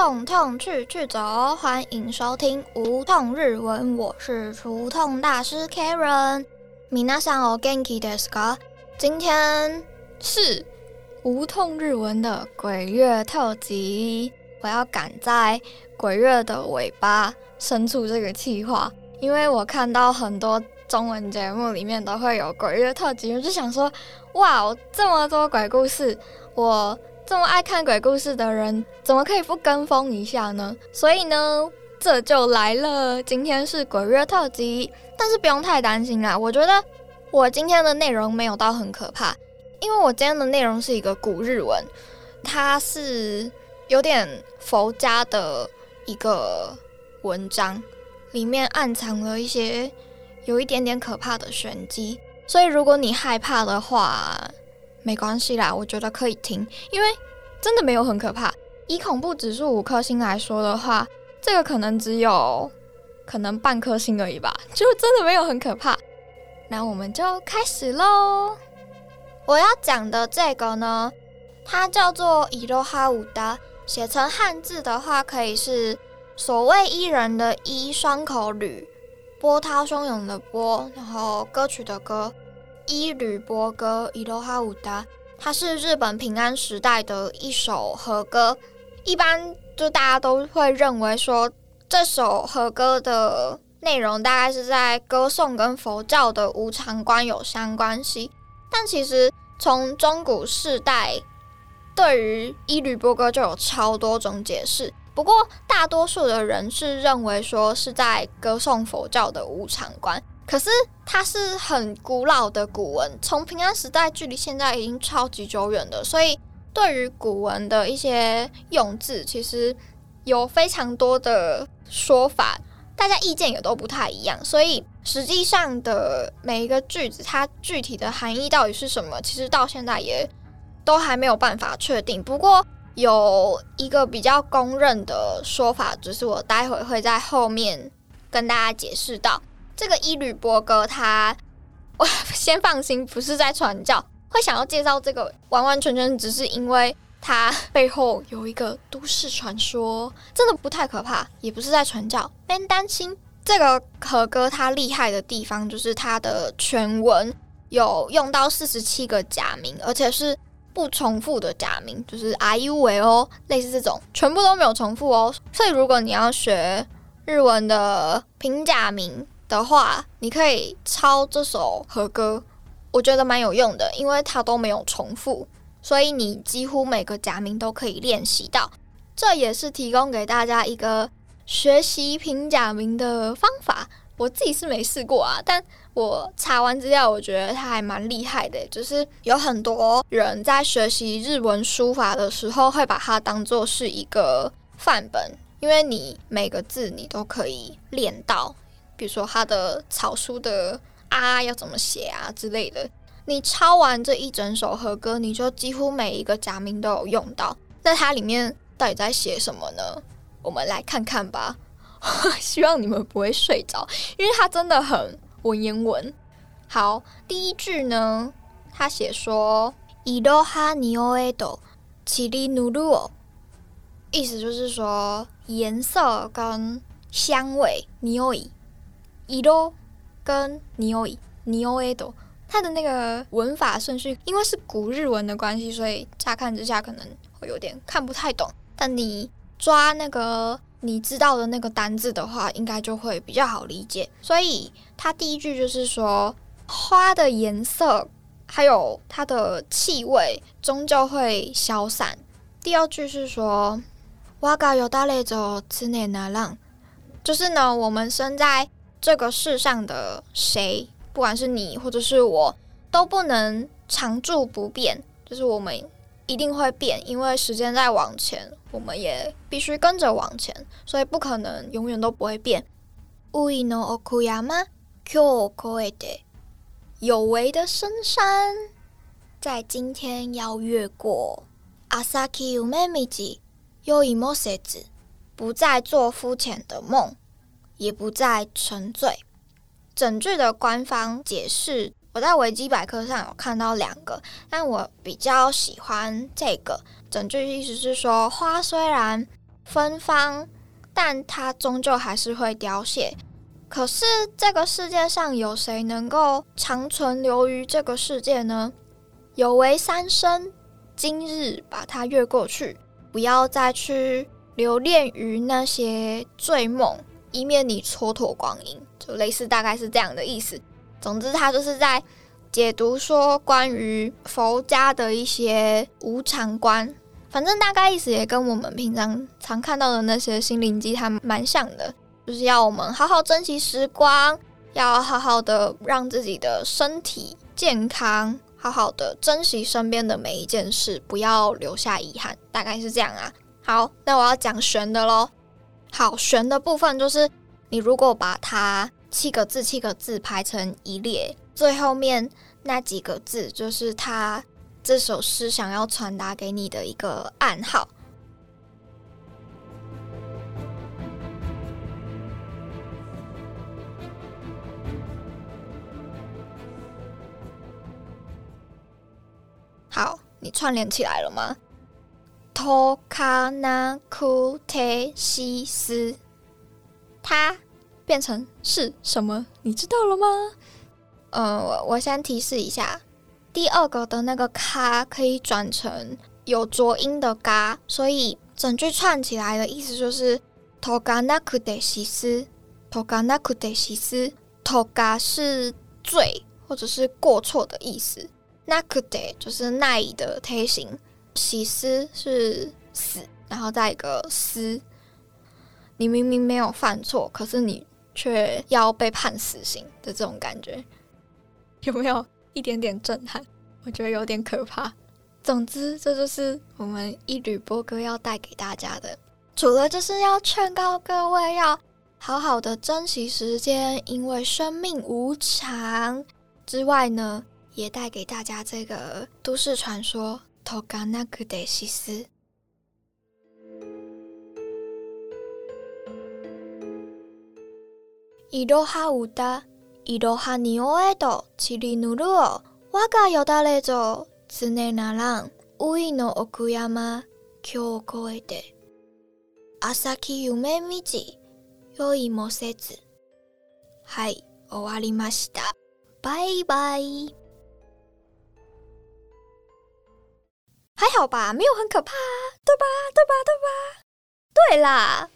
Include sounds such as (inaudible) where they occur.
痛痛去去走，欢迎收听无痛日文，我是除痛大师 Karen。米娜桑哦，Genki desu ka？今天是无痛日文的鬼月特辑，我要赶在鬼月的尾巴生出这个计划，因为我看到很多中文节目里面都会有鬼月特辑，我就想说，哇，这么多鬼故事，我。这么爱看鬼故事的人，怎么可以不跟风一下呢？所以呢，这就来了。今天是鬼月特辑，但是不用太担心啦。我觉得我今天的内容没有到很可怕，因为我今天的内容是一个古日文，它是有点佛家的一个文章，里面暗藏了一些有一点点可怕的玄机。所以如果你害怕的话，没关系啦，我觉得可以听，因为真的没有很可怕。以恐怖指数五颗星来说的话，这个可能只有可能半颗星而已吧，就真的没有很可怕。那我们就开始喽。我要讲的这个呢，它叫做伊洛哈武达，写成汉字的话，可以是所谓伊人的伊，双口吕，波涛汹涌的波，然后歌曲的歌。伊吕波歌，伊罗哈舞达，它是日本平安时代的一首和歌。一般就大家都会认为说，这首和歌的内容大概是在歌颂跟佛教的无常观有相关系。但其实从中古世代，对于伊吕波歌就有超多种解释。不过大多数的人是认为说是在歌颂佛教的无常观。可是它是很古老的古文，从平安时代距离现在已经超级久远的，所以对于古文的一些用字，其实有非常多的说法，大家意见也都不太一样。所以实际上的每一个句子，它具体的含义到底是什么，其实到现在也都还没有办法确定。不过有一个比较公认的说法，就是我待会会在后面跟大家解释到。这个伊吕波歌，他我 (laughs) 先放心，不是在传教。会想要介绍这个，完完全全只是因为它背后有一个都市传说，真的不太可怕，也不是在传教，不用担心。这个和歌它厉害的地方，就是它的全文有用到四十七个假名，而且是不重复的假名，就是 I U V 哦，类似这种，全部都没有重复哦。所以如果你要学日文的平假名，的话，你可以抄这首和歌，我觉得蛮有用的，因为它都没有重复，所以你几乎每个假名都可以练习到。这也是提供给大家一个学习平假名的方法。我自己是没试过啊，但我查完资料，我觉得它还蛮厉害的。就是有很多人在学习日文书法的时候，会把它当做是一个范本，因为你每个字你都可以练到。比如说他的草书的啊要怎么写啊之类的，你抄完这一整首和歌，你就几乎每一个假名都有用到。那它里面到底在写什么呢？我们来看看吧。(laughs) 希望你们不会睡着，因为它真的很文言文。好，第一句呢，他写说伊罗哈尼欧埃多奇里努鲁，意思就是说颜色跟香味尼欧伊。伊多跟尼欧伊尼欧埃多，它的那个文法顺序，因为是古日文的关系，所以乍看之下可能会有点看不太懂。但你抓那个你知道的那个单字的话，应该就会比较好理解。所以它第一句就是说，花的颜色还有它的气味终究会消散。第二句是说，哇嘎有大雷走此内那浪，就是呢，我们生在。这个世上的谁，不管是你或者是我，都不能常住不变。就是我们一定会变，因为时间在往前，我们也必须跟着往前，所以不可能永远都不会变。有为的深山，在今天要越过。阿萨基乌梅米吉，有一莫塞子，不再做肤浅的梦。也不再沉醉。整句的官方解释，我在维基百科上有看到两个，但我比较喜欢这个。整句意思是说，花虽然芬芳，但它终究还是会凋谢。可是这个世界上有谁能够长存留于这个世界呢？有为三生，今日把它越过去，不要再去留恋于那些醉梦，以免你蹉跎光阴。就类似大概是这样的意思。总之，他就是在解读说关于佛家的一些无常观。反正大概意思也跟我们平常常看到的那些心灵鸡汤蛮像的。就是要我们好好珍惜时光，要好好的让自己的身体健康，好好的珍惜身边的每一件事，不要留下遗憾。大概是这样啊。好，那我要讲玄的喽。好，悬的部分就是你如果把它七个字七个字排成一列，最后面那几个字就是他这首诗想要传达给你的一个暗号。好，你串联起来了吗？托卡纳库特西斯，它变成是什么？你知道了吗？呃，我我先提示一下，第二个的那个卡可以转成有浊音的嘎，所以整句串起来的意思就是托卡纳库特西斯，托卡纳库特西斯，托嘎是罪或者是过错的意思。那库得就是奈的推形，喜思是死，然后再一个思。你明明没有犯错，可是你却要被判死刑的这种感觉，(laughs) 有没有一点点震撼？我觉得有点可怕。总之，这就是我们一缕波哥要带给大家的，除了就是要劝告各位要好好的珍惜时间，因为生命无常之外呢。也带给大家这个都市传说“解かなくて死す。いろは歌、いろはにおえとちりぬるを、わがよだれぞ、つねならん、ういの奥山、今日こえて。朝き夢みち、よいもせず。はい、終わりました。バイバイ。还好吧，没有很可怕，对吧？对吧？对吧？对啦，